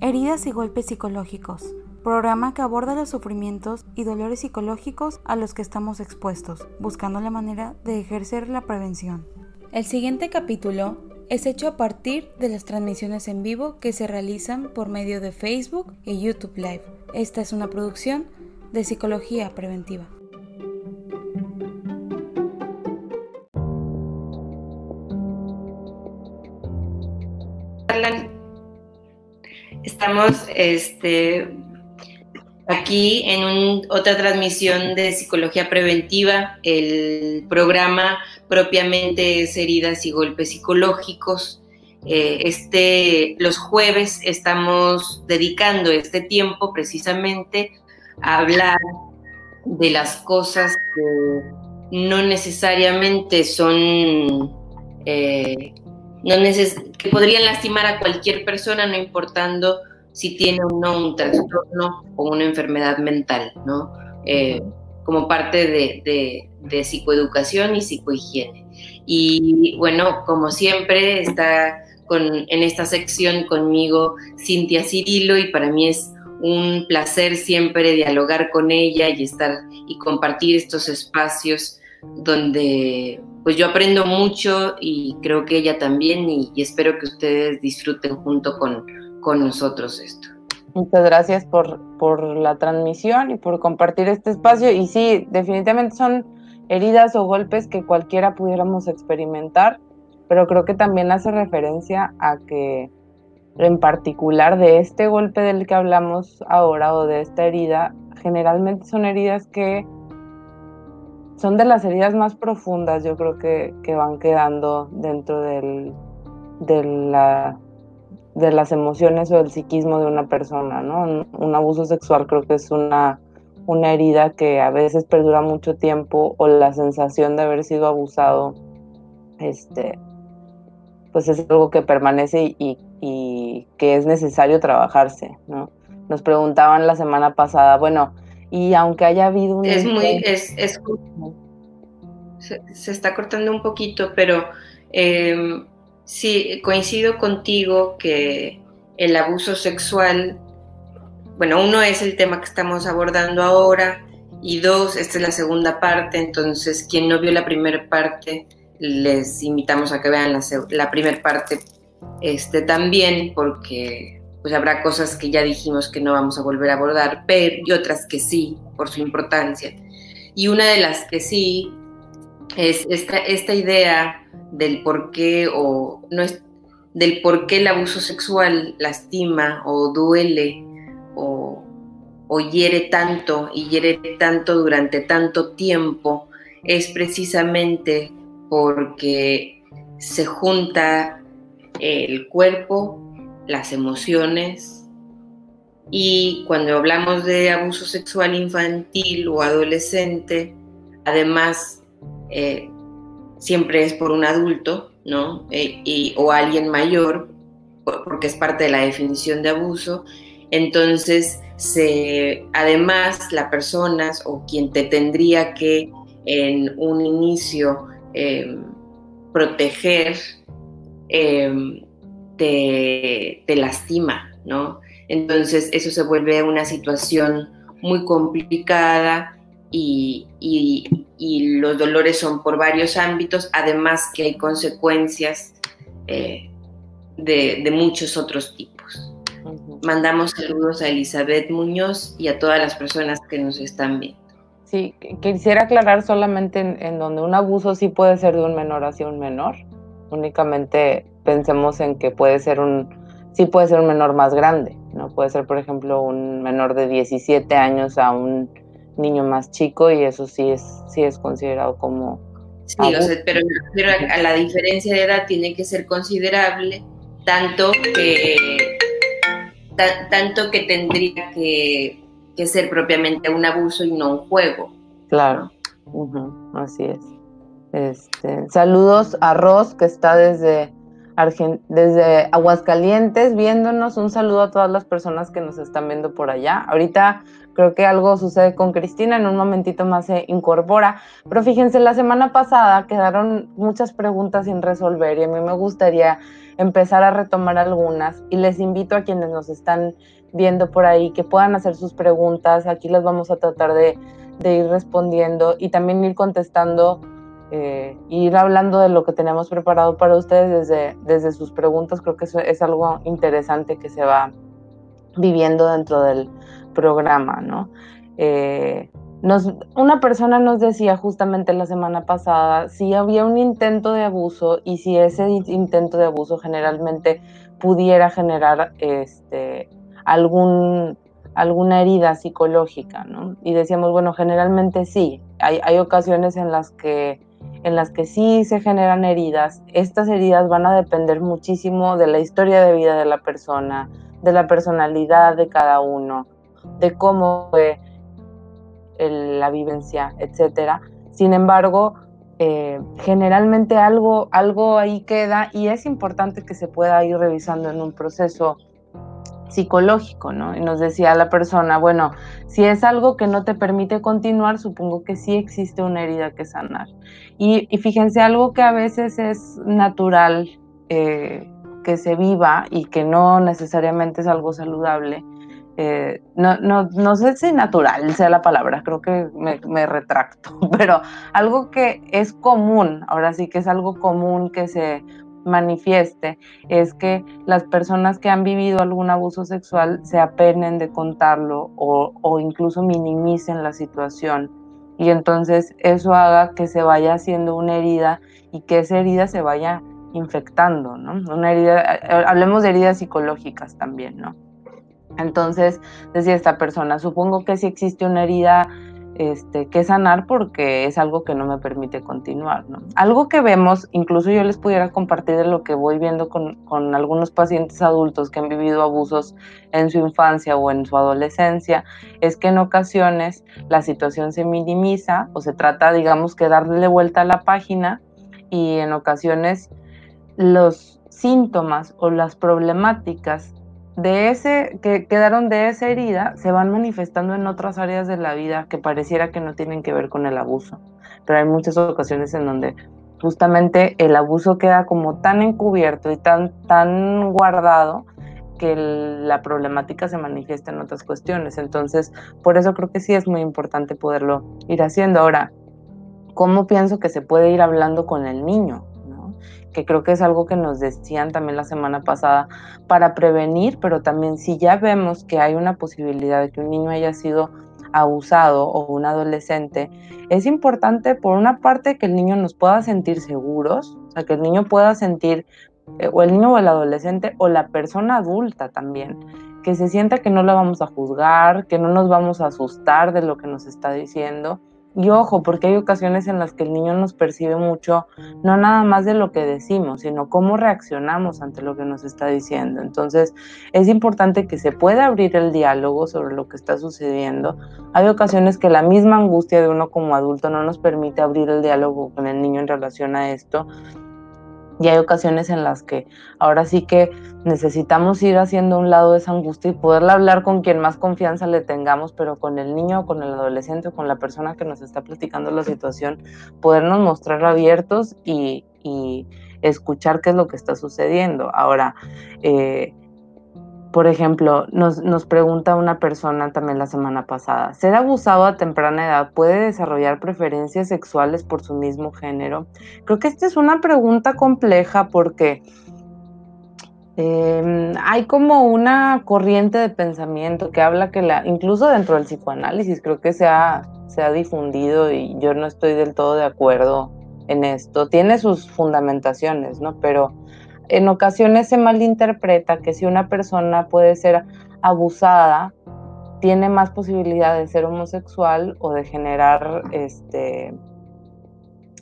Heridas y golpes psicológicos, programa que aborda los sufrimientos y dolores psicológicos a los que estamos expuestos, buscando la manera de ejercer la prevención. El siguiente capítulo es hecho a partir de las transmisiones en vivo que se realizan por medio de Facebook y YouTube Live. Esta es una producción de Psicología Preventiva. Este, aquí en otra transmisión de Psicología Preventiva. El programa propiamente es Heridas y Golpes Psicológicos. Eh, este, los jueves estamos dedicando este tiempo precisamente a hablar de las cosas que no necesariamente son eh, no que podrían lastimar a cualquier persona, no importando si tiene o no un trastorno o una enfermedad mental, ¿no? Eh, como parte de, psicoeducación y psicohigiene. Y bueno, como siempre, está con, en esta sección conmigo Cintia Cirilo y para mí es un placer siempre dialogar con ella y estar y compartir estos espacios donde pues yo aprendo mucho y creo que ella también y, espero que ustedes disfruten junto con, con nosotros esto. Muchas gracias por, por la transmisión y por compartir este espacio. Y sí, definitivamente son heridas o golpes que cualquiera pudiéramos experimentar, pero creo que también hace referencia a que en particular de este golpe del que hablamos ahora o de esta herida, generalmente son heridas que son de las heridas más profundas, yo creo que, van quedando dentro del, de, la, de las emociones o del psiquismo de una persona, ¿no? Un, abuso sexual creo que es una, una herida que a veces perdura mucho tiempo o la sensación de haber sido abusado, este, pues es algo que permanece y, y que es necesario trabajarse, ¿no? Nos preguntaban la semana pasada, bueno, y aunque haya habido un... Es muy, es, es se, está cortando un poquito, pero eh, sí, coincido contigo que el abuso sexual, bueno, uno es el tema que estamos abordando ahora y dos, esta es la segunda parte, entonces quien no vio la primera parte, les invitamos a que vean la, primera parte este, también, porque pues habrá cosas que ya dijimos que no vamos a volver a abordar, pero y otras que sí, por su importancia. Y una de las que sí es esta, esta idea del por qué o no es del por qué el abuso sexual lastima o duele o, o hiere tanto y hiere tanto durante tanto tiempo es precisamente porque se junta el cuerpo, las emociones. Y cuando hablamos de abuso sexual infantil o adolescente, además eh, siempre es por un adulto, ¿no? Eh, y, o alguien mayor, porque es parte de la definición de abuso. Entonces, se, además, la persona o quien te tendría que en un inicio em, proteger, em, te, lastima, ¿no? Entonces eso se vuelve una situación muy complicada y, los dolores son por varios ámbitos, además que hay consecuencias eh, de, muchos otros tipos. Mandamos saludos a Elizabeth Muñoz y a todas las personas que nos están viendo. Sí, quisiera aclarar solamente en donde un abuso sí puede ser de un menor hacia un menor, únicamente pensemos en que puede ser un, sí puede ser un menor más grande, ¿no? Puede ser, por ejemplo, un menor de 17 años a un niño más chico y eso sí es, sí es considerado como... Sí, pero, a la diferencia de edad tiene que ser considerable, tanto que, tanto que tendría que, ser propiamente un abuso y no un juego. Claro, así es. Este, saludos a Ross, que está desde desde Aguascalientes viéndonos. Un saludo a todas las personas que nos están viendo por allá. Ahorita creo que algo sucede con Cristina, en un momentito más se incorpora, pero fíjense, la semana pasada quedaron muchas preguntas sin resolver y a mí me gustaría empezar a retomar algunas y les invito a quienes nos están viendo por ahí que puedan hacer sus preguntas, aquí las vamos a tratar de, ir respondiendo y también ir contestando eh, ir hablando de lo que tenemos preparado para ustedes desde, desde sus preguntas. Creo que eso es algo interesante que se va viviendo dentro del programa, ¿no? Eh, nos, una persona nos decía justamente la semana pasada si había un intento de abuso y si ese intento de abuso generalmente pudiera generar este, algún, alguna herida psicológica, ¿no? Y decíamos, bueno, generalmente sí, hay, hay ocasiones en las que en las que sí se generan heridas, estas heridas van a depender muchísimo de la historia de vida de la persona, de la personalidad de cada uno, de cómo fue la vivencia, etc. Sin embargo, eh, generalmente algo, algo ahí queda y es importante que se pueda ir revisando en un proceso psicológico, ¿no? Y nos decía la persona, bueno, si es algo que no te permite continuar, supongo que sí existe una herida que sanar. Y, fíjense, algo que a veces es natural eh, que se viva y que no necesariamente es algo saludable, eh, no, no, no, sé si natural sea la palabra, creo que me, me, retracto, pero algo que es común, ahora sí que es algo común que se manifieste es que las personas que han vivido algún abuso sexual se apenen de contarlo o, incluso minimicen la situación. Y entonces eso haga que se vaya haciendo una herida y que esa herida se vaya infectando, ¿no? Una herida, eh, hablemos de heridas psicológicas también, ¿no? Entonces, decía esta persona, supongo que si existe una herida este, que sanar porque es algo que no me permite continuar. Algo que vemos, incluso yo les pudiera compartir de lo que voy viendo con, con, algunos pacientes adultos que han vivido abusos en su infancia o en su adolescencia, es que en ocasiones la situación se minimiza o se trata, digamos, que darle vuelta a la página y en ocasiones los síntomas o las problemáticas de ese, que quedaron de esa herida, se van manifestando en otras áreas de la vida que pareciera que no tienen que ver con el abuso. Pero hay muchas ocasiones en donde justamente el abuso queda como tan encubierto y tan, tan guardado que la problemática se manifiesta en otras cuestiones. Entonces, por eso creo que sí es muy importante poderlo ir haciendo. Ahora, ¿cómo pienso que se puede ir hablando con el niño? Que creo que es algo que nos decían también la semana pasada, para prevenir, pero también si ya vemos que hay una posibilidad de que un niño haya sido abusado o un adolescente, es importante por una parte que el niño nos pueda sentir seguros, o sea, que el niño pueda sentir, eh, o el niño o el adolescente o la persona adulta también, que se sienta que no la vamos a juzgar, que no nos vamos a asustar de lo que nos está diciendo, y ojo, porque hay ocasiones en las que el niño nos percibe mucho, no nada más de lo que decimos, sino cómo reaccionamos ante lo que nos está diciendo. Entonces, es importante que se pueda abrir el diálogo sobre lo que está sucediendo. Hay ocasiones que la misma angustia de uno como adulto no nos permite abrir el diálogo con el niño en relación a esto y hay ocasiones en las que ahora sí que necesitamos ir haciendo un lado esa angustia y poderla hablar con quien más confianza le tengamos, pero con el niño, con el adolescente, con la persona que nos está platicando la situación, podernos mostrar abiertos y, escuchar qué es lo que está sucediendo. Ahora, eh, por ejemplo, nos, nos, pregunta una persona también la semana pasada, ¿ser abusado a temprana edad puede desarrollar preferencias sexuales por su mismo género? Creo que esta es una pregunta compleja porque em, hay como una corriente de pensamiento que habla que la, incluso dentro del psicoanálisis creo que se ha, se ha difundido y yo no estoy del todo de acuerdo en esto. Tiene sus fundamentaciones, ¿no? Pero en ocasiones se malinterpreta que si una persona puede ser abusada, tiene más posibilidad de ser homosexual o de generar este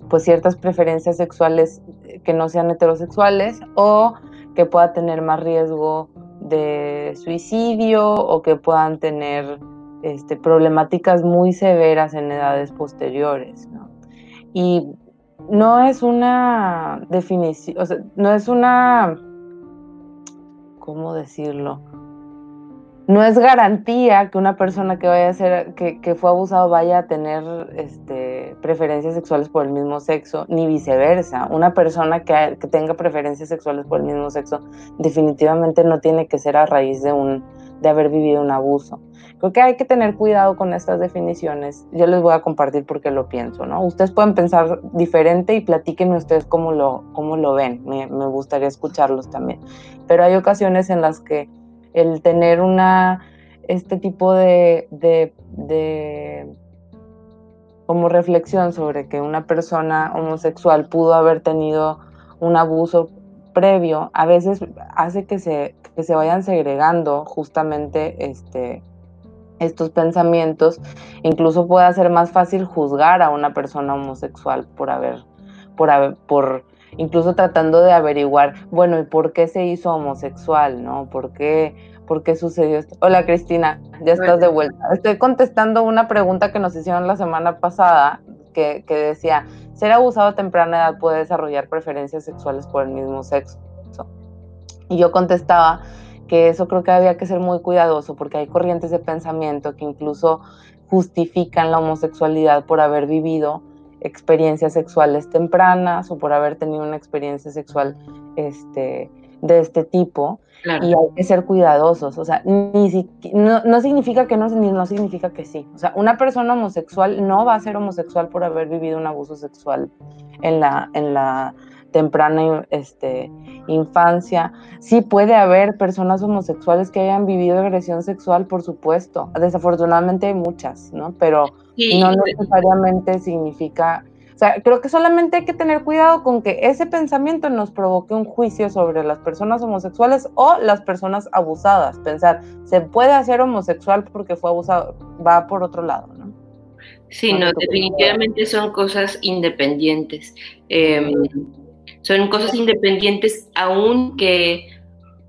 pues ciertas preferencias sexuales que no sean heterosexuales o que pueda tener más riesgo de suicidio o que puedan tener este, problemáticas muy severas en edades posteriores. Y no es una definición, o sea, no es una, ¿cómo decirlo? no es garantía que una persona que vaya a ser, que, fue abusado vaya a tener este, preferencias sexuales por el mismo sexo, ni viceversa. Una persona que, que, tenga preferencias sexuales por el mismo sexo definitivamente no tiene que ser a raíz de, un, de haber vivido un abuso. Creo que hay que tener cuidado con estas definiciones. Yo les voy a compartir porque lo pienso, ¿no? Ustedes pueden pensar diferente y platíquenme ustedes cómo lo, cómo lo ven. Me, me gustaría escucharlos también. Pero hay ocasiones en las que el tener una, este tipo de, de, como reflexión sobre que una persona homosexual pudo haber tenido un abuso previo, a veces hace que se, que se vayan segregando justamente este, estos pensamientos, incluso puede ser más fácil juzgar a una persona homosexual por haber, por haber, por incluso tratando de averiguar, bueno, ¿y por qué se hizo homosexual, no? ¿Por qué, por qué sucedió esto? Hola Cristina, ya estás de vuelta. Estoy contestando una pregunta que nos hicieron la semana pasada, que, que decía, ¿ser abusado a temprana edad puede desarrollar preferencias sexuales por el mismo sexo? Y yo contestaba que eso creo que había que ser muy cuidadoso porque hay corrientes de pensamiento que incluso justifican la homosexualidad por haber vivido experiencias sexuales tempranas o por haber tenido una experiencia sexual este, de este tipo. Y hay que ser cuidadosos. O sea, ni no, no, significa que no, ni no significa que sí. O sea, una persona homosexual no va a ser homosexual por haber vivido un abuso sexual en la, en la temprana este, infancia. Sí puede haber personas homosexuales que hayan vivido agresión sexual, por supuesto. Desafortunadamente hay muchas, ¿no? Pero no necesariamente significa... O sea, creo que solamente hay que tener cuidado con que ese pensamiento nos provoque un juicio sobre las personas homosexuales o las personas abusadas. Pensar, se puede hacer homosexual porque fue abusado, va por otro lado, ¿no? Sí, no, definitivamente son cosas independientes. Em, son cosas independientes, aunque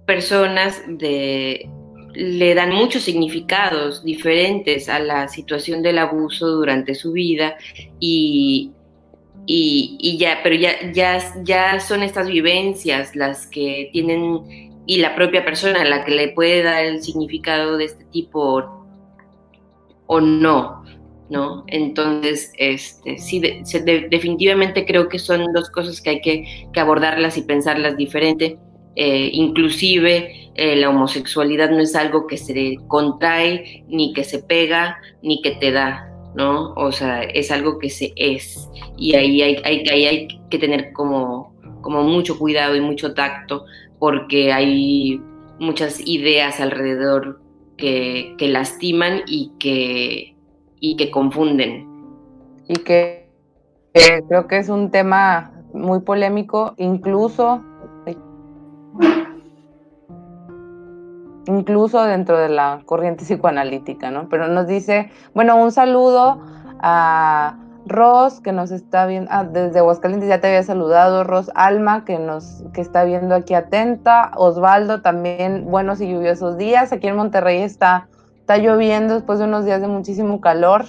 personas le dan muchos significados diferentes a la situación del abuso durante su vida y, y, ya, pero ya, ya, ya son estas vivencias las que tienen y la propia persona la que le puede dar el significado de este tipo o no. ¿No? Entonces, este, sí, definitivamente creo que son dos cosas que hay que, abordarlas y pensarlas diferente. Eh, inclusive eh, la homosexualidad no es algo que se contrae, ni que se pega, ni que te da, ¿no? O sea, es algo que se es. Y ahí hay, hay, que tener como, como mucho cuidado y mucho tacto, porque hay muchas ideas alrededor que, que lastiman y que y que confunden. Y que creo que es un tema muy polémico, incluso, incluso dentro de la corriente psicoanalítica, ¿no? Pero nos dice, bueno, un saludo a Ros, que nos está viendo, ah, desde Aguascalientes ya te había saludado, Ros Alma, que nos que está viendo aquí atenta, Osvaldo también, buenos y lluviosos días, aquí en Monterrey está Está lloviendo después de unos días de muchísimo calor.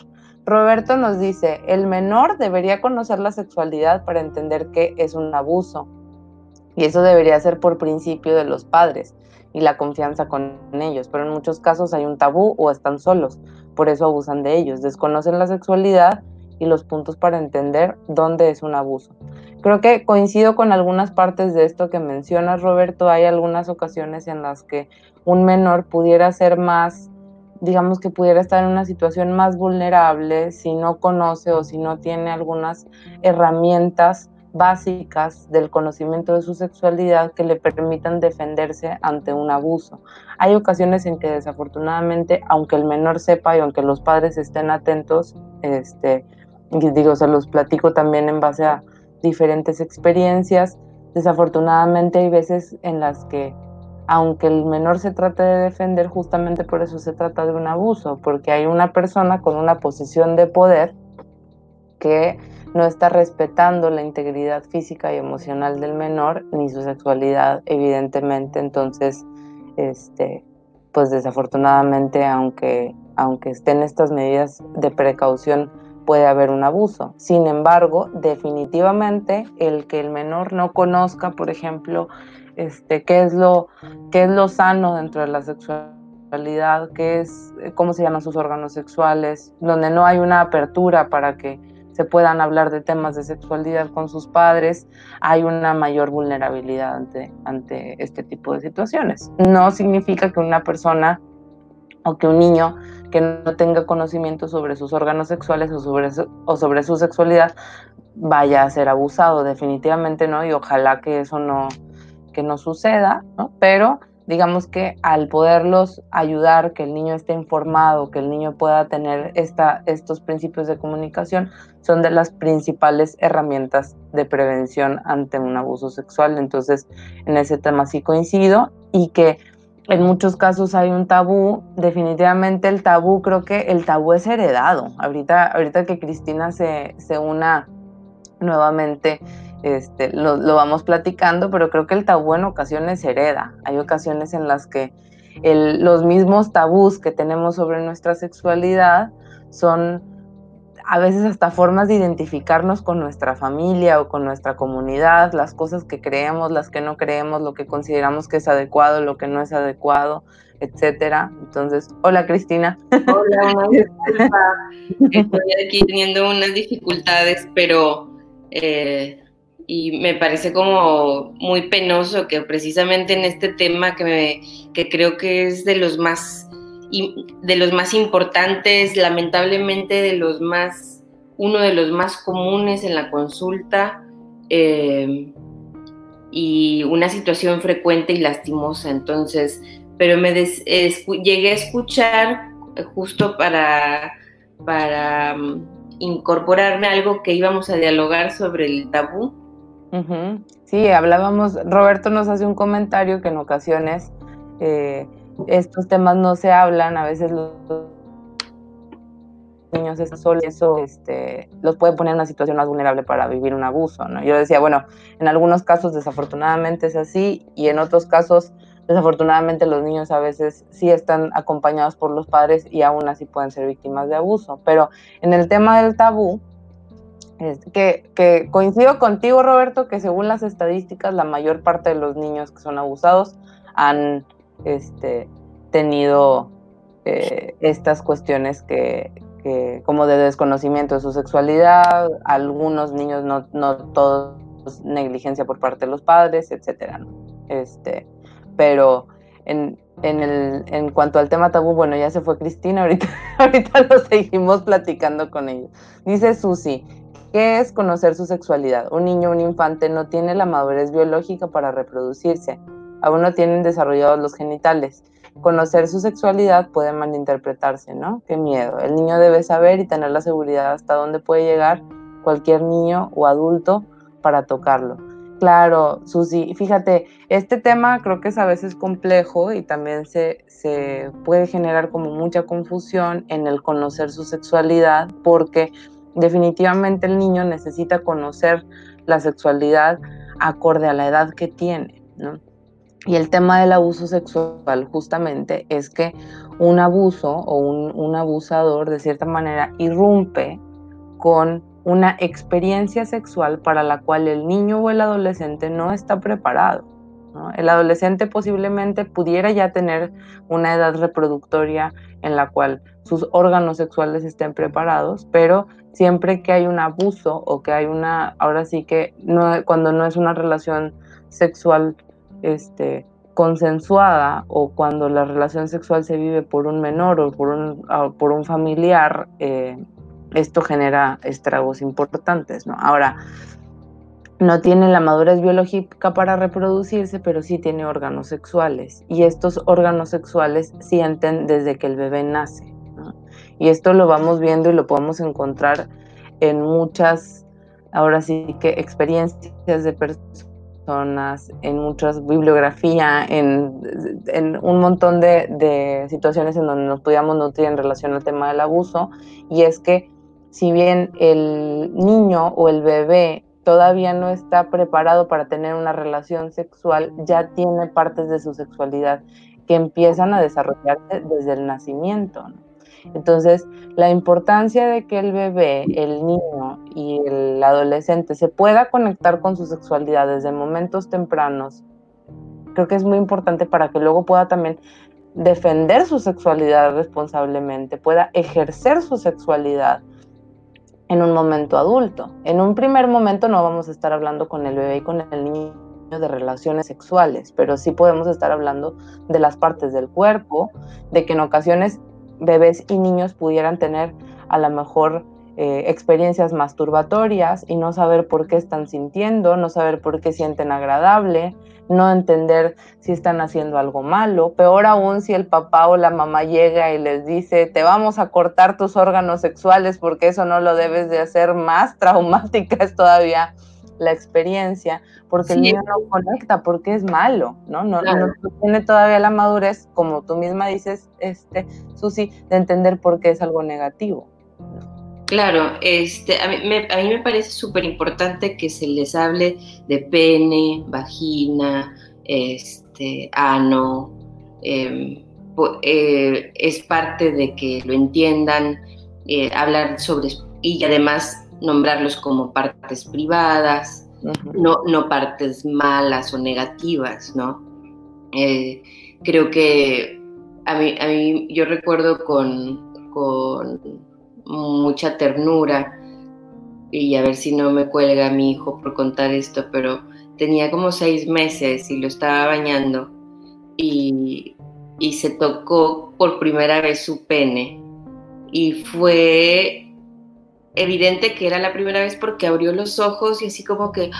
Roberto nos dice, el menor debería conocer la sexualidad para entender que es un abuso. Y eso debería ser por principio de los padres y la confianza con ellos. Pero en muchos casos hay un tabú o están solos. Por eso abusan de ellos. Desconocen la sexualidad y los puntos para entender dónde es un abuso. Creo que coincido con algunas partes de esto que mencionas, Roberto. Hay algunas ocasiones en las que un menor pudiera ser más digamos que pudiera estar en una situación más vulnerable si no conoce o si no tiene algunas herramientas básicas del conocimiento de su sexualidad que le permitan defenderse ante un abuso. Hay ocasiones en que desafortunadamente, aunque el menor sepa y aunque los padres estén atentos, este, digo, se los platico también en base a diferentes experiencias, desafortunadamente hay veces en las que aunque el menor se trate de defender, justamente por eso se trata de un abuso, porque hay una persona con una posición de poder que no está respetando la integridad física y emocional del menor ni su sexualidad, evidentemente. Entonces, este, pues desafortunadamente, aunque, aunque estén estas medidas de precaución, puede haber un abuso. Sin embargo, definitivamente el que el menor no conozca, por ejemplo, este, qué es lo, qué es lo sano dentro de la sexualidad qué es, cómo se llaman sus órganos sexuales, donde no hay una apertura para que se puedan hablar de temas de sexualidad con sus padres, hay una mayor vulnerabilidad ante, ante este tipo de situaciones. No significa que una persona o que un niño que no tenga conocimiento sobre sus órganos sexuales o sobre o sobre su sexualidad vaya a ser abusado, definitivamente no, y ojalá que eso no, que no suceda, ¿no? Pero digamos que al poderlos ayudar, que el niño esté informado, que el niño pueda tener esta, estos principios de comunicación, son de las principales herramientas de prevención ante un abuso sexual. Entonces, en ese tema sí coincido y que en muchos casos hay un tabú, definitivamente el tabú, creo que el tabú es heredado. Ahorita, ahorita que Cristina se, se una nuevamente este, lo, vamos platicando, pero creo que el tabú en ocasiones hereda. Hay ocasiones en las que los mismos tabús que tenemos sobre nuestra sexualidad son a veces hasta formas de identificarnos con nuestra familia o con nuestra comunidad, las cosas que creemos, las que no creemos, lo que consideramos que es adecuado, lo que no es adecuado, etcétera. Entonces, hola Cristina. Hola, Estoy aquí teniendo unas dificultades, pero eh, y me parece como muy penoso que precisamente en este tema que, que creo que es de los más de los más importantes, lamentablemente de los más uno de los más comunes en la consulta eh, y una situación frecuente y lastimosa. Entonces, pero me llegué a escuchar justo para para um, incorporarme algo que íbamos a dialogar sobre el tabú Sí, hablábamos, Roberto nos hace un comentario que en ocasiones eh, estos temas no se hablan, a veces los niños solo eso este, los puede poner en una situación más vulnerable para vivir un abuso, ¿no? Yo decía, bueno, en algunos casos desafortunadamente es así y en otros casos desafortunadamente los niños a veces sí están acompañados por los padres y aún así pueden ser víctimas de abuso, pero en el tema del tabú, que, coincido contigo, Roberto, que según las estadísticas, la mayor parte de los niños que son abusados han este, tenido eh, estas cuestiones que, como de desconocimiento de su sexualidad, algunos niños no, no todos negligencia por parte de los padres, etcétera. Este, pero en, en, el, en cuanto al tema tabú, bueno, ya se fue Cristina, ahorita, ahorita lo seguimos platicando con ellos. Dice Susi, ¿Qué es conocer su sexualidad? Un niño un infante no tiene la madurez biológica para reproducirse. Aún no tienen desarrollados los genitales. Conocer su sexualidad puede malinterpretarse, ¿no? Qué miedo. El niño debe saber y tener la seguridad hasta dónde puede llegar cualquier niño o adulto para tocarlo. Claro, Susi, fíjate, este tema creo que es a veces complejo y también se puede generar como mucha confusión en el conocer su sexualidad porque definitivamente el niño necesita conocer la sexualidad acorde a la edad que tiene, ¿no? Y el tema del abuso sexual justamente es que un abuso o un, abusador de cierta manera irrumpe con una experiencia sexual para la cual el niño o el adolescente no está preparado. El adolescente posiblemente pudiera ya tener una edad reproductoria en la cual sus órganos sexuales estén preparados, pero siempre que hay un abuso o que hay una, ahora sí que cuando no es una relación sexual este, consensuada o cuando la relación sexual se vive por un menor o por un, por un familiar, eh, esto genera estragos importantes, ¿no? Ahora, no tiene la madurez biológica para reproducirse, pero sí tiene órganos sexuales. Y estos órganos sexuales sienten desde que el bebé nace. Y esto lo vamos viendo y lo podemos encontrar en muchas, ahora sí que experiencias de personas, en muchas bibliografía, en, un montón de, de, situaciones en donde nos podíamos nutrir en relación al tema del abuso. Y es que si bien el niño o el bebé todavía no está preparado para tener una relación sexual, ya tiene partes de su sexualidad que empiezan a desarrollarse desde el nacimiento. Entonces, la importancia de que el bebé, el niño y el adolescente se pueda conectar con su sexualidad desde momentos tempranos, creo que es muy importante para que luego pueda también defender su sexualidad responsablemente, pueda ejercer su sexualidad en un momento adulto. En un primer momento no vamos a estar hablando con el bebé y con el niño de relaciones sexuales, pero sí podemos estar hablando de las partes del cuerpo, de que en ocasiones bebés y niños pudieran tener a lo mejor eh, experiencias masturbatorias y no saber por qué están sintiendo, no saber por qué sienten agradable, no entender si están haciendo algo malo. Peor aún si el papá o la mamá llega y les dice, te vamos a cortar tus órganos sexuales porque eso no lo debes de hacer, más traumática es todavía la experiencia, porque el niño no conecta, porque es malo, ¿no? No, no, tiene todavía la madurez, como tú misma dices, este, Susi, de entender por qué es algo negativo. Claro, este, a, mí me, a mí me parece súper importante que se les hable de pene, vagina, este, ano, em, eh, es parte de que lo entiendan, eh, hablar sobre, y además nombrarlos como partes privadas, no, no partes malas o negativas, ¿no? Eh, creo que a mí, a mí yo recuerdo con, con mucha ternura y a ver si no me cuelga mi hijo por contar esto, pero tenía como seis meses y lo estaba bañando y, y se tocó por primera vez su pene. Y fue evidente que era la primera vez porque abrió los ojos y así como que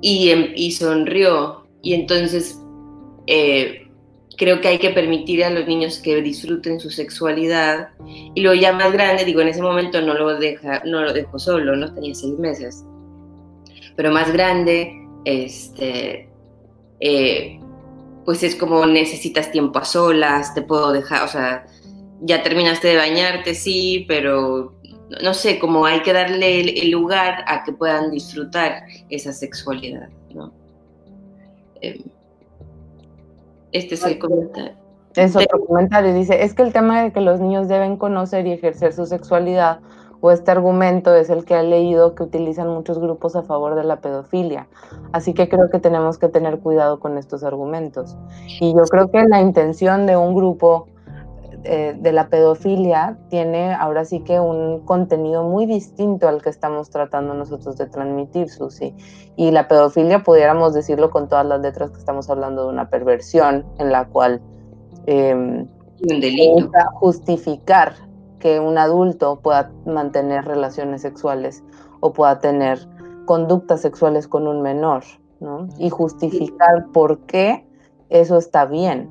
y, em, y sonrió. Y entonces eh, creo que hay que permitir a los niños que disfruten su sexualidad. Y luego ya más grande, digo, en ese momento no lo deja, no lo dejó solo, no tenía seis meses, pero más grande, este, eh, pues es como necesitas tiempo a solas, te puedo dejar, o sea, ya terminaste de bañarte, sí, pero no sé, como hay que darle el, lugar a que puedan disfrutar esa sexualidad, ¿no? Em, este es el comentario. Es otro comentario. Dice, es que el tema de que los niños deben conocer y ejercer su sexualidad o este argumento es el que ha leído que utilizan muchos grupos a favor de la pedofilia. Así que creo que tenemos que tener cuidado con estos argumentos. Y yo creo que la intención de un grupo eh, de la pedofilia tiene ahora sí que un contenido muy distinto al que estamos tratando nosotros de transmitir, Susi. Y la pedofilia, pudiéramos decirlo con todas las letras que estamos hablando de una perversión en la cual eh, justificar que un adulto pueda mantener relaciones sexuales o pueda tener conductas sexuales con un menor, ¿no? Y justificar por qué eso está bien.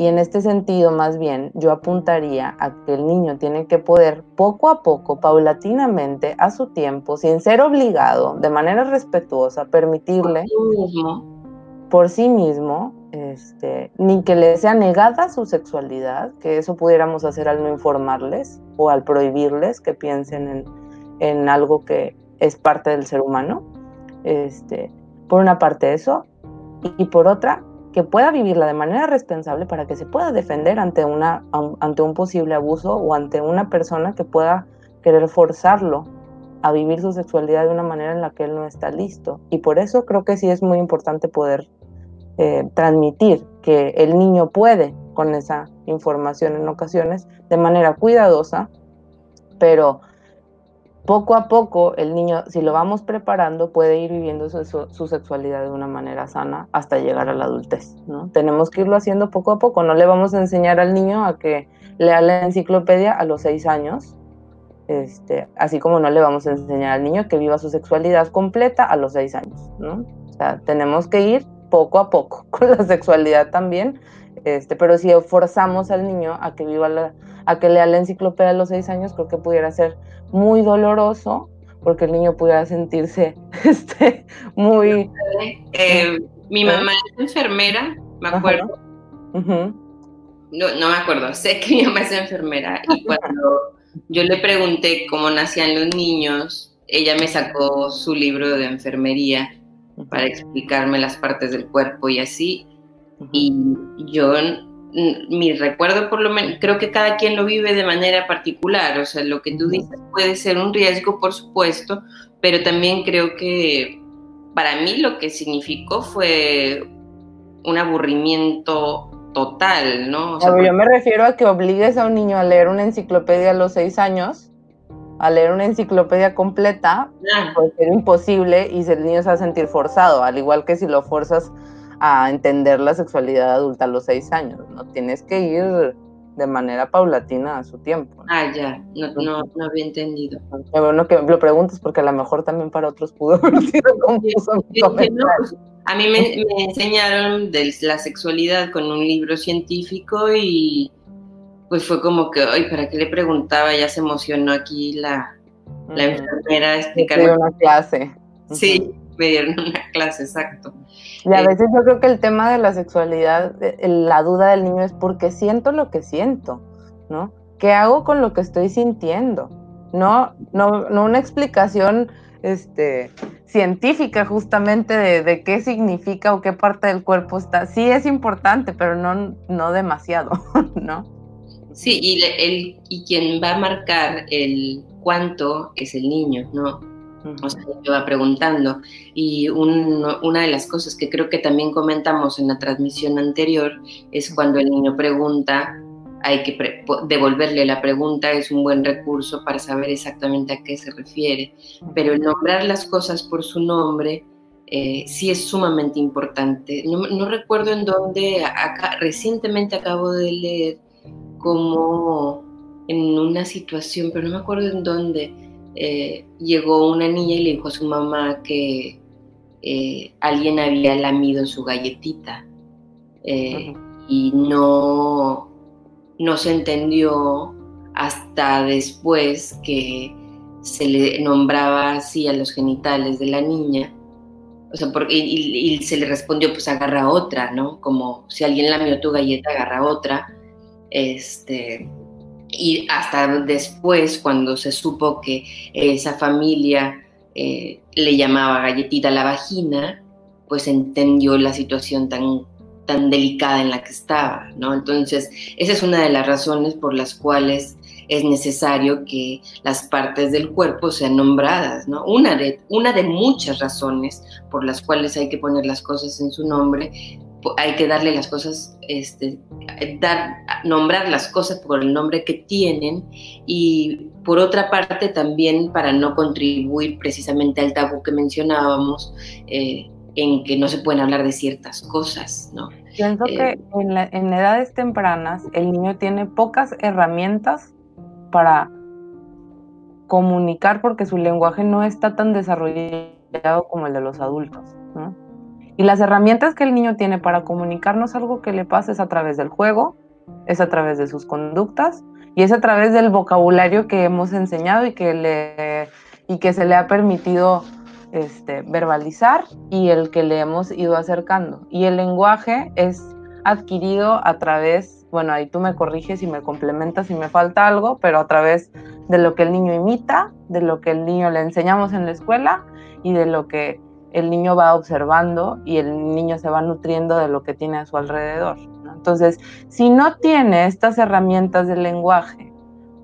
Y en este sentido, más bien, yo apuntaría a que el niño tiene que poder poco a poco, paulatinamente, a su tiempo, sin ser obligado, de manera respetuosa, permitirle por sí mismo, este, ni que le sea negada su sexualidad, que eso pudiéramos hacer al no informarles o al prohibirles que piensen en, en algo que es parte del ser humano. Este, por una parte eso, y por otra, que pueda vivirla de manera responsable para que se pueda defender ante, una, ante un posible abuso o ante una persona que pueda querer forzarlo a vivir su sexualidad de una manera en la que él no está listo. Y por eso creo que sí es muy importante poder eh, transmitir que el niño puede con esa información en ocasiones de manera cuidadosa, pero poco a poco el niño, si lo vamos preparando, puede ir viviendo su, sexualidad de una manera sana hasta llegar a la adultez. ¿no? Tenemos que irlo haciendo poco a poco. No le vamos a enseñar al niño a que lea la enciclopedia a los seis años, este, así como no le vamos a enseñar al niño que viva su sexualidad completa a los seis años. ¿no? O sea, tenemos que ir poco a poco con la sexualidad también. Este, pero si forzamos al niño a que viva la, a que lea la enciclopedia a los seis años, creo que pudiera ser muy doloroso porque el niño pudiera sentirse este, muy... Eh, mi mamá es enfermera, me acuerdo. no, no me acuerdo, sé que mi mamá es enfermera y cuando yo le pregunté cómo nacían los niños, ella me sacó su libro de enfermería para explicarme las partes del cuerpo y así. Y yo mi recuerdo por lo menos, creo que cada quien lo vive de manera particular, o sea, lo que tú dices puede ser un riesgo, por supuesto, pero también creo que para mí lo que significó fue un aburrimiento total, ¿no? yo me refiero a que obligues a un niño a leer una enciclopedia a los seis años, a leer una enciclopedia completa, ah. puede ser imposible y el niño se va a sentir forzado, al igual que si lo forzas a entender la sexualidad adulta a los seis años, ¿no? Tienes que ir de manera paulatina a su tiempo. Ah, ya, no, no, no había entendido. bueno que lo preguntes porque a lo mejor también para otros pudo haber sido confuso. Pues, a mí me, enseñaron de la sexualidad con un libro científico y pues fue como que, ay, ¿para qué le preguntaba? Ya se emocionó aquí la, la enfermera explicando. una clase. Sí, me dieron una clase, exacto. Y a eh, veces yo creo que el tema de la sexualidad, la duda del niño es porque siento lo que siento, ¿no? ¿Qué hago con lo que estoy sintiendo? No, no, no una explicación este, científica justamente de, qué significa o qué parte del cuerpo está. Sí es importante, pero no, no demasiado, ¿no? Sí, y, el, y quien va a marcar el cuánto es el niño, ¿no? O sea, yo va preguntando. Y una de las cosas que creo que también comentamos en la transmisión anterior es cuando el niño pregunta, hay que devolverle la pregunta, es un buen recurso para saber exactamente a qué se refiere. Pero el nombrar las cosas por su nombre eh, sí es sumamente importante. No, recuerdo en dónde, acá, recientemente acabo de leer como en una situación, pero no me acuerdo en dónde eh, llegó una niña y le dijo a su mamá que eh, alguien había lamido su galletita eh, y no, no se entendió hasta después que se le nombraba así a los genitales de la niña. O sea, porque, y, y, se le respondió, pues agarra otra, ¿no? Como si alguien lamió tu galleta, agarra otra. Este, y hasta después, cuando se supo que esa familia eh, le llamaba galletita la vagina, pues entendió la situación tan, tan delicada en la que estaba, ¿no? Entonces, esa es una de las razones por las cuales es necesario que las partes del cuerpo sean nombradas, ¿no? Una de, una de muchas razones por las cuales hay que poner las cosas en su nombre hay que darle las cosas, este, dar, nombrar las cosas por el nombre que tienen y por otra parte también para no contribuir precisamente al tabú que mencionábamos eh, en que no se pueden hablar de ciertas cosas, ¿no? Pienso que eh, en, en edades tempranas el niño tiene pocas herramientas para comunicar porque su lenguaje no está tan desarrollado como el de los adultos, ¿no? Y las herramientas que el niño tiene para comunicarnos algo que le pasa es a través del juego, es a través de sus conductas y es a través del vocabulario que hemos enseñado y que, le, y que se le ha permitido este, verbalizar y el que le hemos ido acercando. Y el lenguaje es adquirido a través, bueno, ahí tú me corriges y me complementas si me falta algo, pero a través de lo que el niño imita, de lo que el niño le enseñamos en la escuela y de lo que el niño va observando y el niño se va nutriendo de lo que tiene a su alrededor. Entonces, si no tiene estas herramientas del lenguaje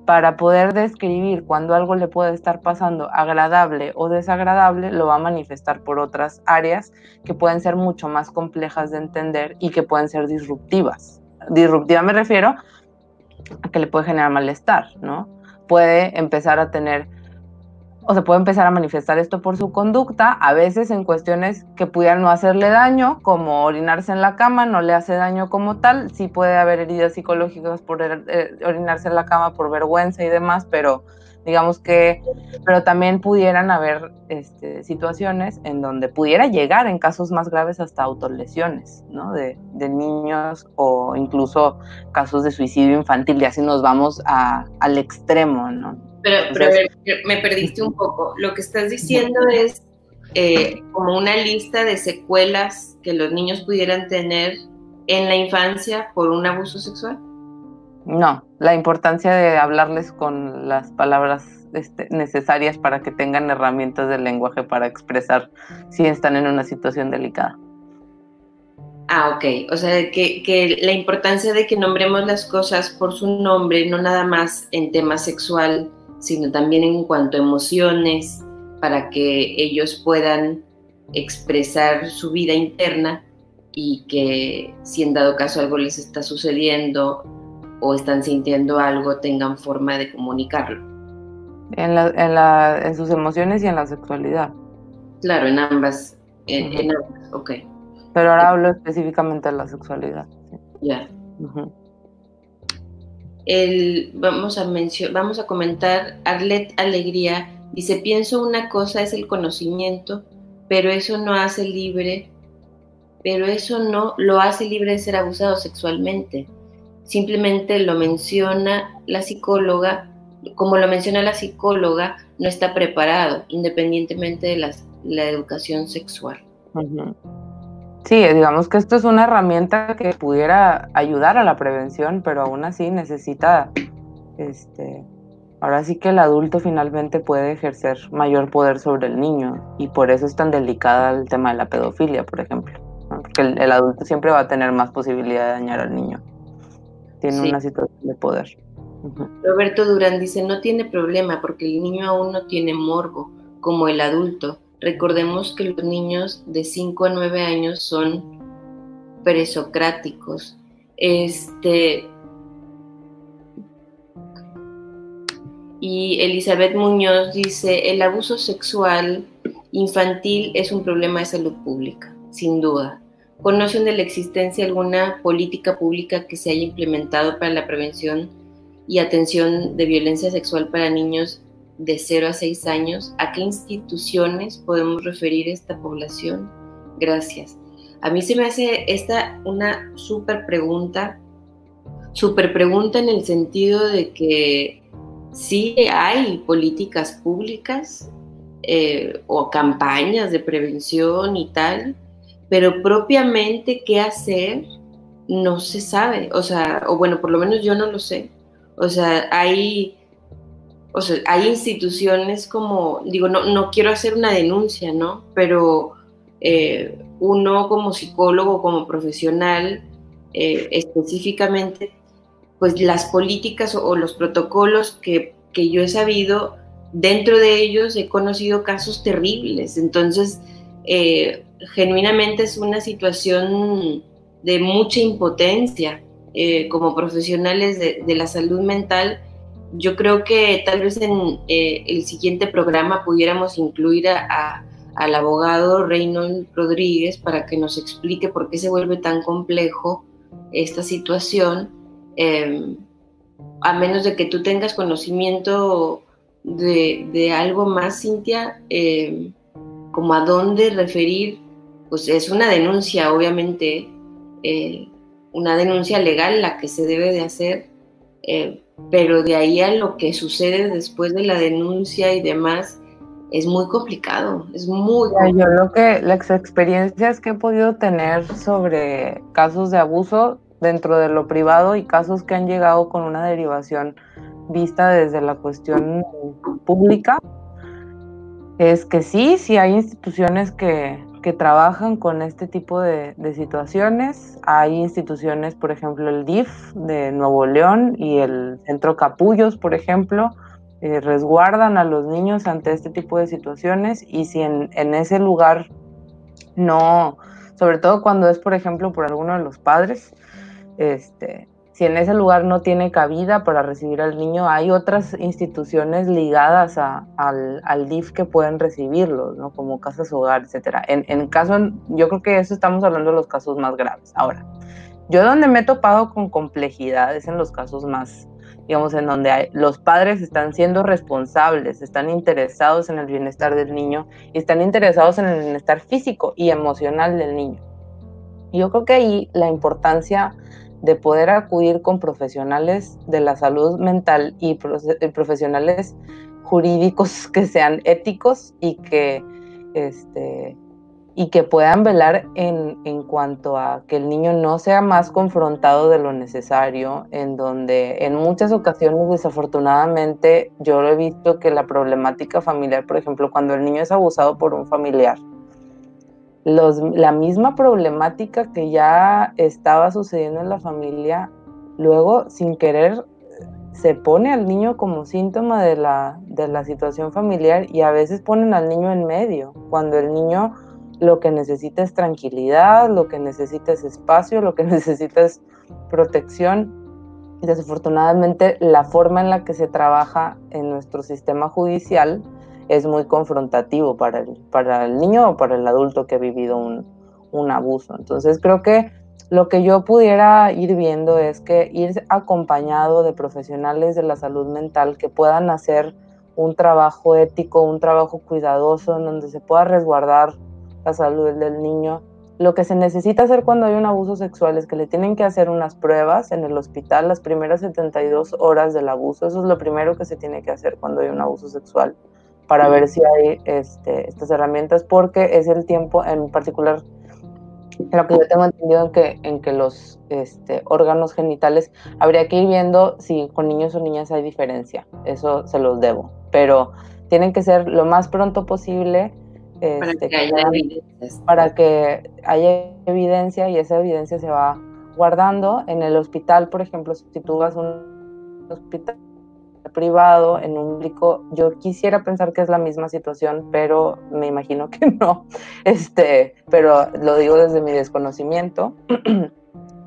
para poder describir cuando algo le puede estar pasando agradable o desagradable, lo va a manifestar por otras áreas que pueden ser mucho más complejas de entender y que pueden ser disruptivas. Disruptiva me refiero a que le puede generar malestar, ¿no? Puede empezar a tener o se puede empezar a manifestar esto por su conducta, a veces en cuestiones que pudieran no hacerle daño, como orinarse en la cama, no le hace daño como tal, sí puede haber heridas psicológicas por eh, orinarse en la cama por vergüenza y demás, pero digamos que, pero también pudieran haber este, situaciones en donde pudiera llegar en casos más graves hasta autolesiones, ¿no? De, de niños o incluso casos de suicidio infantil, y así nos vamos al extremo, ¿no? Pero, me perdiste un poco. Lo que estás diciendo es eh, como una lista de secuelas que los niños pudieran tener en la infancia por un abuso sexual. No, la importancia de hablarles con las palabras este, necesarias para que tengan herramientas del lenguaje para expresar si están en una situación delicada. Ah, ok. O sea, que, que, la importancia de que nombremos las cosas por su nombre, no nada más en tema sexual, sino también en cuanto a emociones, para que ellos puedan expresar su vida interna y que si en dado caso algo les está sucediendo o están sintiendo algo, tengan forma de comunicarlo. En, la, en, la, en sus emociones y en la sexualidad. Claro, en ambas, en, ambas, ok. Pero ahora hablo específicamente de la sexualidad. Ya. Vamos, a vamos a comentar, Arlet Alegría dice, pienso una cosa es el conocimiento, pero eso no hace libre, pero eso no lo hace libre de ser abusado sexualmente. Simplemente lo menciona la psicóloga, como lo menciona la psicóloga, no está preparado, independientemente de la educación sexual. Sí, digamos que esto es una herramienta que pudiera ayudar a la prevención, pero aún así necesita, este, ahora sí que el adulto finalmente puede ejercer mayor poder sobre el niño y por eso es tan delicada el tema de la pedofilia, por ejemplo, porque el, adulto siempre va a tener más posibilidad de dañar al niño. Tiene una situación de poder. Roberto Durán dice, no tiene problema porque el niño aún no tiene morbo como el adulto Recordemos que los niños de 5 a 9 años son presocráticos. Este, y Elizabeth Muñoz dice, el abuso sexual infantil es un problema de salud pública, sin duda. ¿Conocen de la existencia alguna política pública que se haya implementado para la prevención y atención de violencia sexual para niños de 0 a 6 años, ¿a qué instituciones podemos referir esta población? Gracias. A mí se me hace esta una súper pregunta, súper pregunta en el sentido de que sí hay políticas públicas eh, o campañas de prevención y tal, pero propiamente qué hacer no se sabe, o sea, o bueno, por lo menos yo no lo sé. O sea, hay o sea, hay instituciones como, digo, no, no quiero hacer una denuncia, ¿no? Pero eh, uno como psicólogo, como profesional, eh, específicamente, pues las políticas o, los protocolos que, que, yo he sabido, dentro de ellos he conocido casos terribles. Entonces, eh, genuinamente es una situación de mucha impotencia como profesionales de, de la salud mental yo creo que tal vez en eh, el siguiente programa pudiéramos incluir a, al abogado Reynold Rodríguez para que nos explique por qué se vuelve tan complejo esta situación, em, a menos de que tú tengas conocimiento de, algo más, Cintia, em, como a dónde referir, pues es una denuncia, obviamente, eh, una denuncia legal la que se debe de hacer, eh, pero de ahí a lo que sucede después de la denuncia y demás, es muy complicado, es muy. Yo lo que las experiencias que he podido tener sobre casos de abuso dentro de lo privado y casos que han llegado con una derivación vista desde la cuestión pública, es que sí, sí hay instituciones que, que trabajan con este tipo de, situaciones. Hay instituciones, por ejemplo, el DIF de Nuevo León y el Centro Capullos, por ejemplo, eh, resguardan a los niños ante este tipo de situaciones y si en, en ese lugar no, sobre todo cuando es, por ejemplo, por alguno de los padres, este, si en ese lugar no tiene cabida para recibir al niño, hay otras instituciones ligadas al, DIF que pueden recibirlo, ¿no? como casas hogar, etc. En, en caso, yo creo que eso estamos hablando de los casos más graves. Ahora, yo donde me he topado con complejidad es en los casos más, digamos, en donde los padres están siendo responsables, están interesados en el bienestar del niño están interesados en el bienestar físico y emocional del niño. Yo creo que ahí la importancia de poder acudir con profesionales de la salud mental y eh, profesionales jurídicos que sean éticos y que, este, y que puedan velar en, en, cuanto a que el niño no sea más confrontado de lo necesario, en donde en muchas ocasiones desafortunadamente yo lo he visto que la problemática familiar, por ejemplo, cuando el niño es abusado por un familiar, la misma problemática que ya estaba sucediendo en la familia, luego sin querer se pone al niño como síntoma de la, de la situación familiar y a veces ponen al niño en medio, cuando el niño lo que necesita es tranquilidad, lo que necesita es espacio, lo que necesita es protección. Desafortunadamente la forma en la que se trabaja en nuestro sistema judicial es muy confrontativo para el, para el niño o para el adulto que ha vivido un, un abuso. Entonces creo que lo que yo pudiera ir viendo es que ir acompañado de profesionales de la salud mental que puedan hacer un trabajo ético, un trabajo cuidadoso en donde se pueda resguardar la salud del niño. Lo que se necesita hacer cuando hay un abuso sexual es que le tienen que hacer unas pruebas en el hospital las primeras 72 horas del abuso. Eso es lo primero que se tiene que hacer cuando hay un abuso sexual para ver si hay este, estas herramientas, porque es el tiempo en particular lo que yo tengo entendido en que, en que los este, órganos genitales habría que ir viendo si con niños o niñas hay diferencia. Eso se los debo. Pero tienen que ser lo más pronto posible para, este, que haya para que haya evidencia y esa evidencia se va guardando en el hospital, por ejemplo, si tú vas a un hospital privado, en un público, yo quisiera pensar que es la misma situación, pero me imagino que no. Este, pero lo digo desde mi desconocimiento.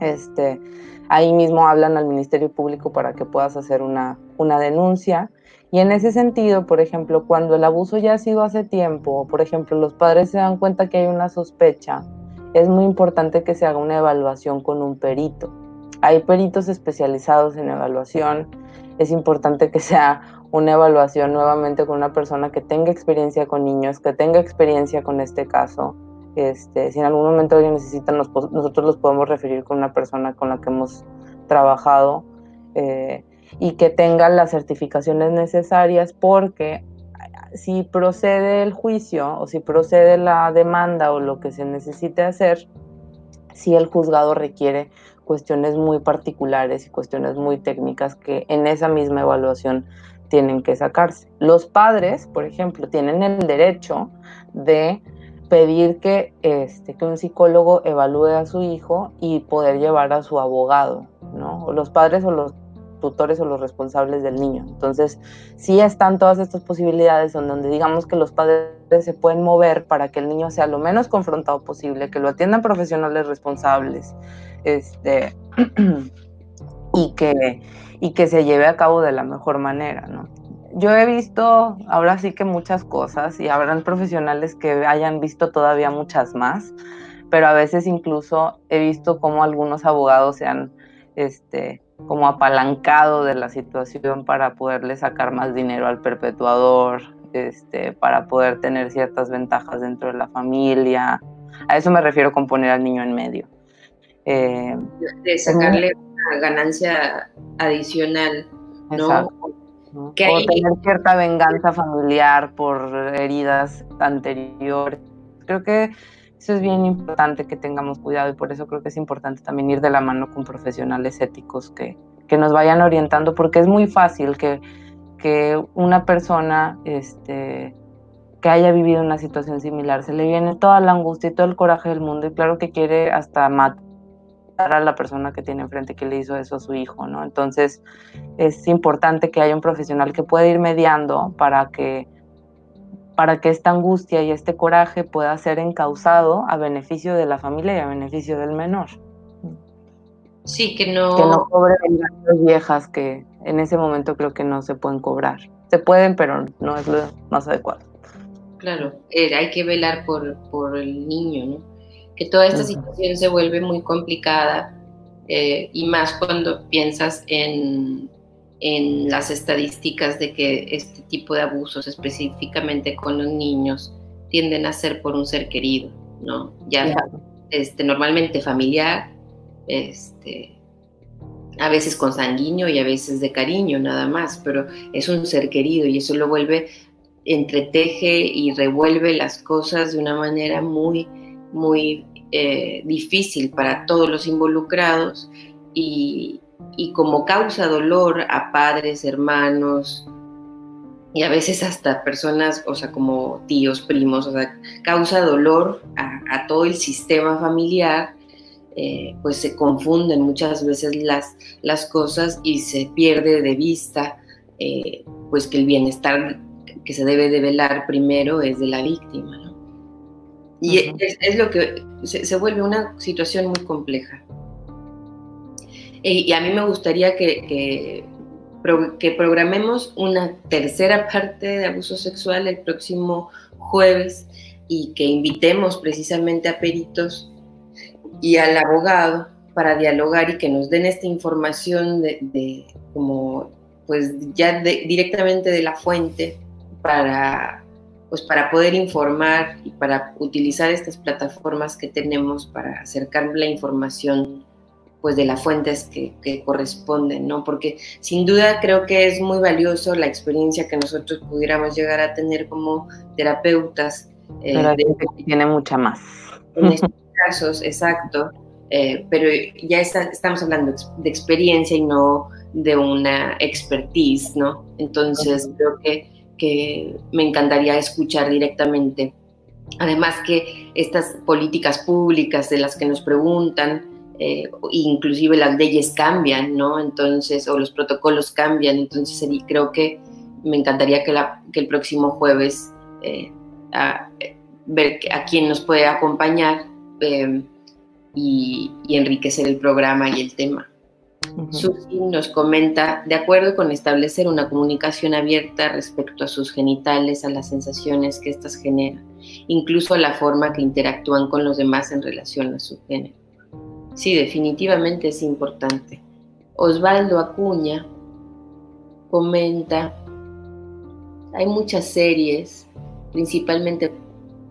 Este, ahí mismo hablan al Ministerio Público para que puedas hacer una, una denuncia. Y en ese sentido, por ejemplo, cuando el abuso ya ha sido hace tiempo, por ejemplo, los padres se dan cuenta que hay una sospecha, es muy importante que se haga una evaluación con un perito. Hay peritos especializados en evaluación, es importante que sea una evaluación nuevamente con una persona que tenga experiencia con niños, que tenga experiencia con este caso. Este, si en algún momento alguien necesita, nosotros los podemos referir con una persona con la que hemos trabajado eh, y que tenga las certificaciones necesarias porque si procede el juicio o si procede la demanda o lo que se necesite hacer, si el juzgado requiere cuestiones muy particulares y cuestiones muy técnicas que en esa misma evaluación tienen que sacarse. Los padres, por ejemplo, tienen el derecho de pedir que, este, que un psicólogo evalúe a su hijo y poder llevar a su abogado, ¿no? O los padres o los tutores o los responsables del niño. Entonces, sí están todas estas posibilidades donde digamos que los padres se pueden mover para que el niño sea lo menos confrontado posible, que lo atiendan profesionales responsables, este, y, que, y que se lleve a cabo de la mejor manera, ¿no? Yo he visto ahora sí que muchas cosas y habrán profesionales que hayan visto todavía muchas más, pero a veces incluso he visto cómo algunos abogados se han este, como apalancado de la situación para poderle sacar más dinero al perpetuador, este, para poder tener ciertas ventajas dentro de la familia. A eso me refiero con poner al niño en medio. Eh, de sacarle una ganancia adicional, ¿no? o tener cierta venganza familiar por heridas anteriores. Creo que eso es bien importante que tengamos cuidado y por eso creo que es importante también ir de la mano con profesionales éticos que, que nos vayan orientando, porque es muy fácil que, que una persona este, que haya vivido una situación similar se le viene toda la angustia y todo el coraje del mundo y claro que quiere hasta matar a la persona que tiene enfrente que le hizo eso a su hijo, ¿no? Entonces es importante que haya un profesional que pueda ir mediando para que para que esta angustia y este coraje pueda ser encausado a beneficio de la familia y a beneficio del menor. Sí, que no... Que no cobren las viejas que en ese momento creo que no se pueden cobrar. Se pueden, pero no es lo más adecuado. Claro, eh, hay que velar por, por el niño, ¿no? Que toda esta situación se vuelve muy complicada eh, y más cuando piensas en, en, las estadísticas de que este tipo de abusos, específicamente con los niños, tienden a ser por un ser querido, ¿no? Ya este, normalmente familiar, este, a veces consanguíneo y a veces de cariño nada más, pero es un ser querido y eso lo vuelve, entreteje y revuelve las cosas de una manera muy, muy eh, difícil para todos los involucrados y, como causa dolor a padres, hermanos y a veces hasta personas, o sea, como tíos, primos, o sea, causa dolor a, todo el sistema familiar, eh, pues se confunden muchas veces las, las cosas y se pierde de vista, eh, pues que el bienestar que se debe de velar primero es de la víctima, Y es, lo que se, vuelve una situación muy compleja. Y, a mí me gustaría que, que, programemos una tercera parte de abuso sexual el próximo jueves y que invitemos precisamente a peritos y al abogado para dialogar y que nos den esta información de, como pues ya directamente de la fuente para pues para poder informar y para utilizar estas plataformas que tenemos para acercar la información pues de las fuentes que, corresponden, ¿no? Porque sin duda creo que es muy valioso la experiencia que nosotros pudiéramos llegar a tener como terapeutas. Eh, pero tiene mucha más. En estos casos, exacto. Eh, pero ya estamos hablando de experiencia y no de una expertise, ¿no? Entonces creo que que me encantaría escuchar directamente. Además que estas políticas públicas de las que nos preguntan, eh, inclusive las leyes cambian, ¿no? Entonces, o los protocolos cambian, entonces creo que me encantaría que, el próximo jueves eh, a, ver a quién nos puede acompañar eh, y enriquecer el programa y el tema. Susi nos comenta, de acuerdo con establecer una comunicación abierta respecto a sus genitales, a las sensaciones que éstas generan, incluso a la forma que interactúan con los demás en relación a su género. Sí, definitivamente es importante. Osvaldo Acuña comenta, hay muchas series, principalmente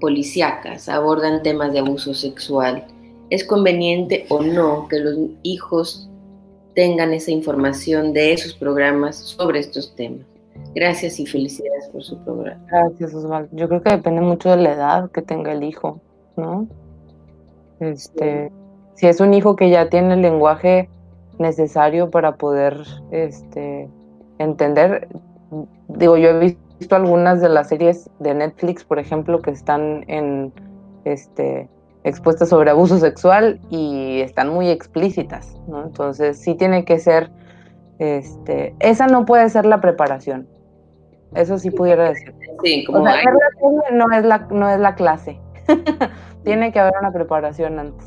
policíacas, abordan temas de abuso sexual. ¿Es conveniente o no que los hijos tengan esa información de esos programas sobre estos temas. Gracias y felicidades por su programa. Gracias, Osvaldo. Yo creo que depende mucho de la edad que tenga el hijo, ¿no? Este, si es un hijo que ya tiene el lenguaje necesario para poder este, entender, digo, yo he visto algunas de las series de Netflix, por ejemplo, que están en este expuestas sobre abuso sexual y están muy explícitas, ¿no? Entonces sí tiene que ser, este, esa no puede ser la preparación. Eso sí pudiera decir. Sí, como no es la, no es la clase. tiene que haber una preparación antes.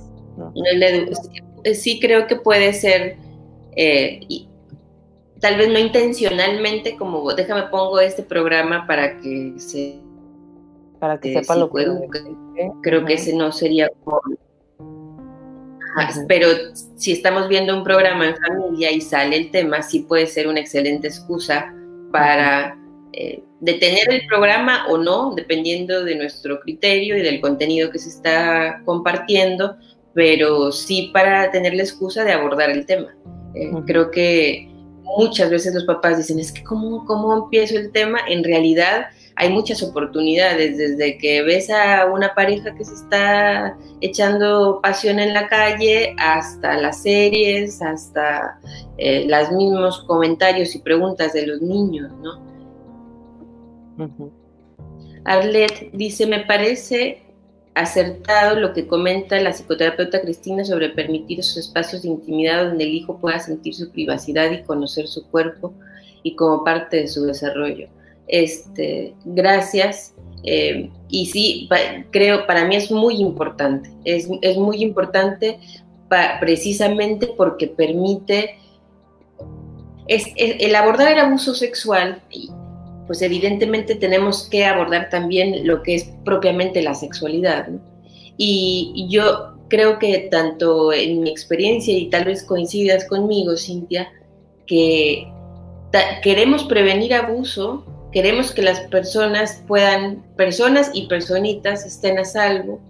Sí creo que puede ser, eh, tal vez no intencionalmente, como déjame pongo este programa para que se para que sepa lo que Creo que ese no sería pero si estamos viendo un programa en familia y sale el tema, sí puede ser una excelente excusa para eh, detener el programa o no, dependiendo de nuestro criterio y del contenido que se está compartiendo, pero sí para tener la excusa de abordar el tema. Eh, creo que muchas veces los papás dicen, es que ¿cómo, cómo empiezo el tema? En realidad hay muchas oportunidades, desde que ves a una pareja que se está echando pasión en la calle, hasta las series, hasta eh, los mismos comentarios y preguntas de los niños, ¿no? Arlet dice, me parece acertado lo que comenta la psicoterapeuta Cristina sobre permitir esos espacios de intimidad donde el hijo pueda sentir su privacidad y conocer su cuerpo y como parte de su desarrollo. Este, gracias. Eh, y sí, creo, para mí es muy importante, es, muy importante precisamente porque permite el abordar el abuso sexual, pues evidentemente tenemos que abordar también lo que es propiamente la sexualidad. Y, yo creo que tanto en mi experiencia y tal vez coincidas conmigo, Cintia, que queremos prevenir abuso, Queremos que las personas puedan, personas y personitas estén a salvo,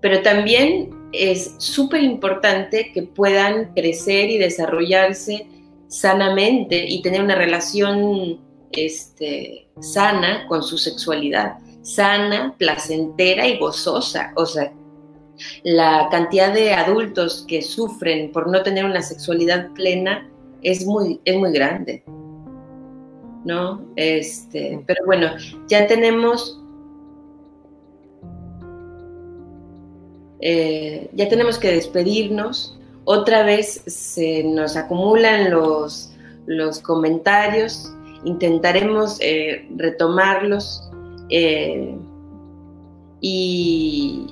pero también es súper importante que puedan crecer y desarrollarse sanamente y tener una relación este, sana con su sexualidad, sana, placentera y gozosa. O sea, la cantidad de adultos que sufren por no tener una sexualidad plena es muy, es muy grande. ¿No? Este, pero bueno, ya tenemos eh, ya tenemos que despedirnos. Otra vez se nos acumulan los, los comentarios. Intentaremos eh, retomarlos. Eh, y,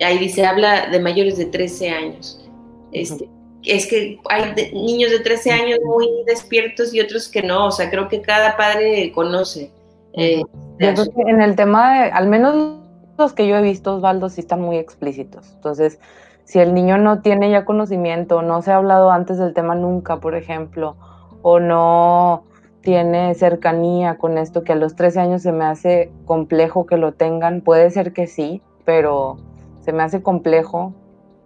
ahí dice, habla de mayores de 13 años. Este, es que hay niños de 13 años muy despiertos y otros que no, o sea, creo que cada padre conoce. Eh, en el tema de, al menos los que yo he visto, Osvaldo, sí están muy explícitos. Entonces, si el niño no tiene ya conocimiento, no se ha hablado antes del tema nunca, por ejemplo, o no tiene cercanía con esto, que a los 13 años se me hace complejo que lo tengan, puede ser que sí, pero se me hace complejo.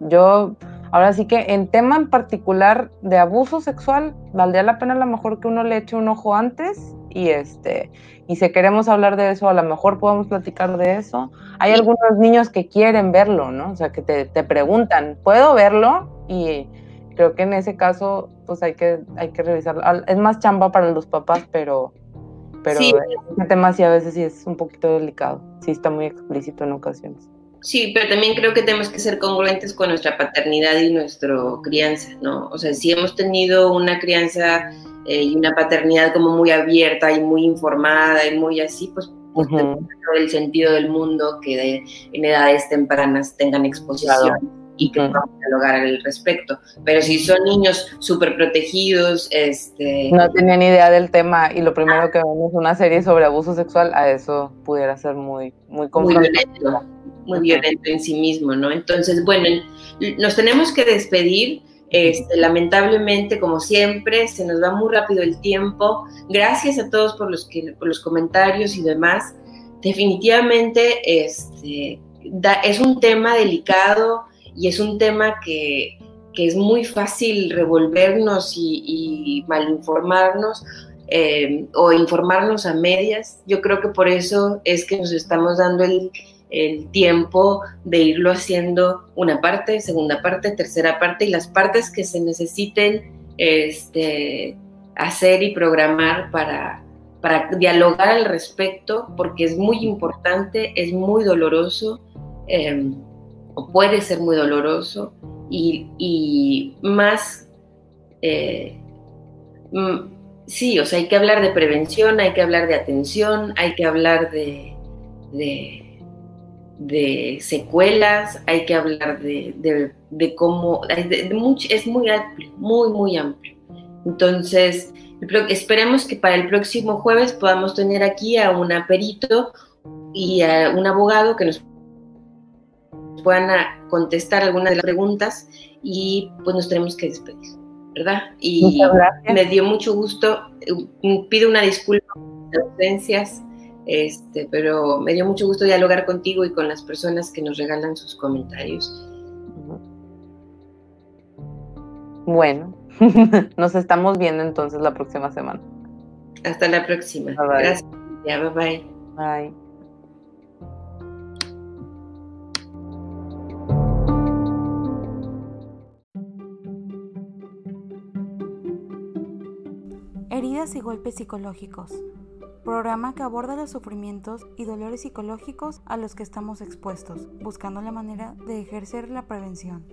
Yo, ahora sí que en tema en particular de abuso sexual, valdría la pena a lo mejor que uno le eche un ojo antes y este, y si queremos hablar de eso, a lo mejor podemos platicar de eso. Hay algunos niños que quieren verlo, ¿no? O sea, que te, te preguntan, ¿puedo verlo? Y creo que en ese caso, pues hay que, hay que revisarlo. Es más chamba para los papás, pero, pero sí. tema sí a veces sí es un poquito delicado. Sí está muy explícito en ocasiones. Sí, pero también creo que tenemos que ser congruentes con nuestra paternidad y nuestra crianza, ¿no? O sea, si hemos tenido una crianza eh, y una paternidad como muy abierta y muy informada y muy así, pues, pues todo el sentido del mundo que en edades tempranas tengan exposición y que podamos dialogar al respecto. Pero si son niños súper protegidos, este... No tenían idea del tema y lo primero que vemos es una serie sobre abuso sexual, a eso pudiera ser muy, muy Muy violento, muy violento en sí mismo, ¿no? Entonces, bueno, nos tenemos que despedir. Este, lamentablemente, como siempre, se nos va muy rápido el tiempo. Gracias a todos por los, que, por los comentarios y demás. Definitivamente este, es un tema delicado, y es un tema que, es muy fácil revolvernos y, malinformarnos eh, o informarnos a medias. Yo creo que por eso es que nos estamos dando el, tiempo de irlo haciendo una parte, segunda parte, tercera parte y las partes que se necesiten este, hacer y programar para, para dialogar al respecto, porque es muy importante, es muy doloroso. Eh, puede ser muy doloroso y, más, eh, mm, sí, o sea, hay que hablar de prevención, hay que hablar de atención, hay que hablar de, secuelas, hay que hablar de, cómo, es muy amplio, muy, muy amplio. Entonces, esperemos que para el próximo jueves podamos tener aquí a un perito y a un abogado que nos puedan contestar algunas de las preguntas y pues nos tenemos que despedir, ¿verdad? Y me dio mucho gusto, eh, pido una disculpa por las ausencias, este, pero me dio mucho gusto dialogar contigo y con las personas que nos regalan sus comentarios. Bueno, nos estamos viendo entonces la próxima semana. Hasta la próxima. Gracias. Ya, bye bye. Bye. Heridas y golpes psicológicos. Programa que aborda los sufrimientos y dolores psicológicos a los que estamos expuestos, buscando la manera de ejercer la prevención.